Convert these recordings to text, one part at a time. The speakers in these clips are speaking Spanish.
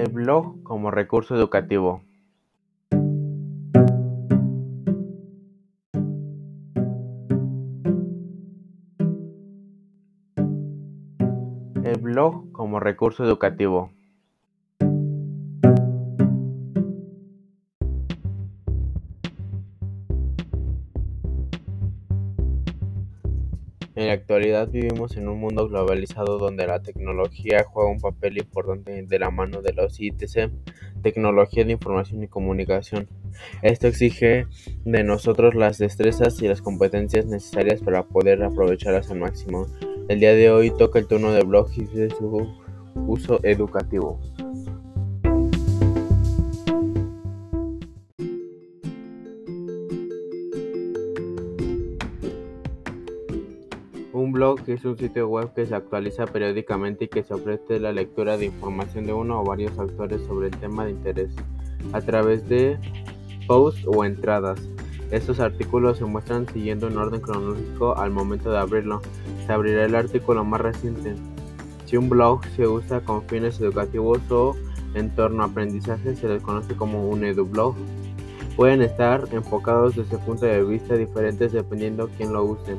El blog como recurso educativo. El blog como recurso educativo. En la actualidad vivimos en un mundo globalizado donde la tecnología juega un papel importante de la mano de los ITC, tecnología de información y comunicación. Esto exige de nosotros las destrezas y las competencias necesarias para poder aprovecharlas al máximo. El día de hoy toca el turno de blog y de su uso educativo. Un blog es un sitio web que se actualiza periódicamente y que se ofrece la lectura de información de uno o varios autores sobre el tema de interés a través de posts o entradas. Estos artículos se muestran siguiendo un orden cronológico al momento de abrirlo. Se abrirá el artículo más reciente. Si un blog se usa con fines educativos o en torno a aprendizaje, se les conoce como un edublog. Pueden estar enfocados desde puntos de vista diferentes dependiendo quién lo use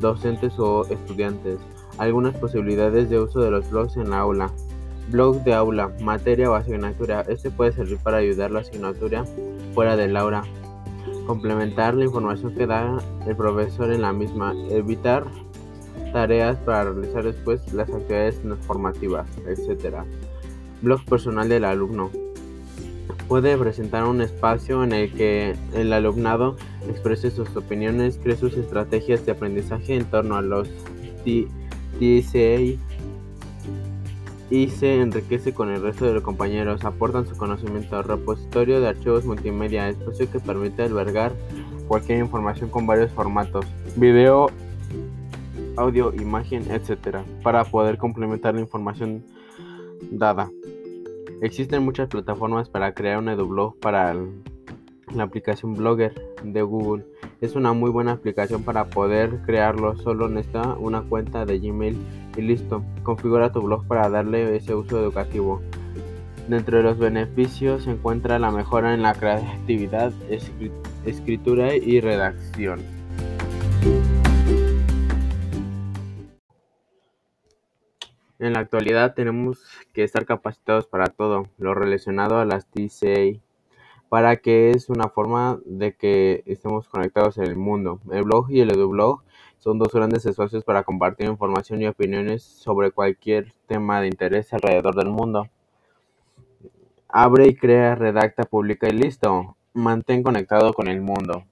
docentes o estudiantes. Algunas posibilidades de uso de los blogs en la aula. Blog de aula, materia o asignatura. Este puede servir para ayudar la asignatura fuera del aula. Complementar la información que da el profesor en la misma. Evitar tareas para realizar después las actividades formativas, etc. Blog personal del alumno puede presentar un espacio en el que el alumnado exprese sus opiniones, cree sus estrategias de aprendizaje en torno a los TCA y se enriquece con el resto de los compañeros, aportan su conocimiento. Repositorio de archivos multimedia, espacio que permite albergar cualquier información con varios formatos, video, audio, imagen, etc., para poder complementar la información dada. Existen muchas plataformas para crear un edublog para la aplicación Blogger de Google. Es una muy buena aplicación para poder crearlo. Solo necesita una cuenta de Gmail y listo. Configura tu blog para darle ese uso educativo. Dentro de los beneficios se encuentra la mejora en la creatividad, escritura y redacción. En la actualidad tenemos que estar capacitados para todo lo relacionado a las TCA, para que es una forma de que estemos conectados en el mundo. El blog y el edublog son dos grandes espacios para compartir información y opiniones sobre cualquier tema de interés alrededor del mundo. Abre y crea, redacta, publica y listo. Mantén conectado con el mundo.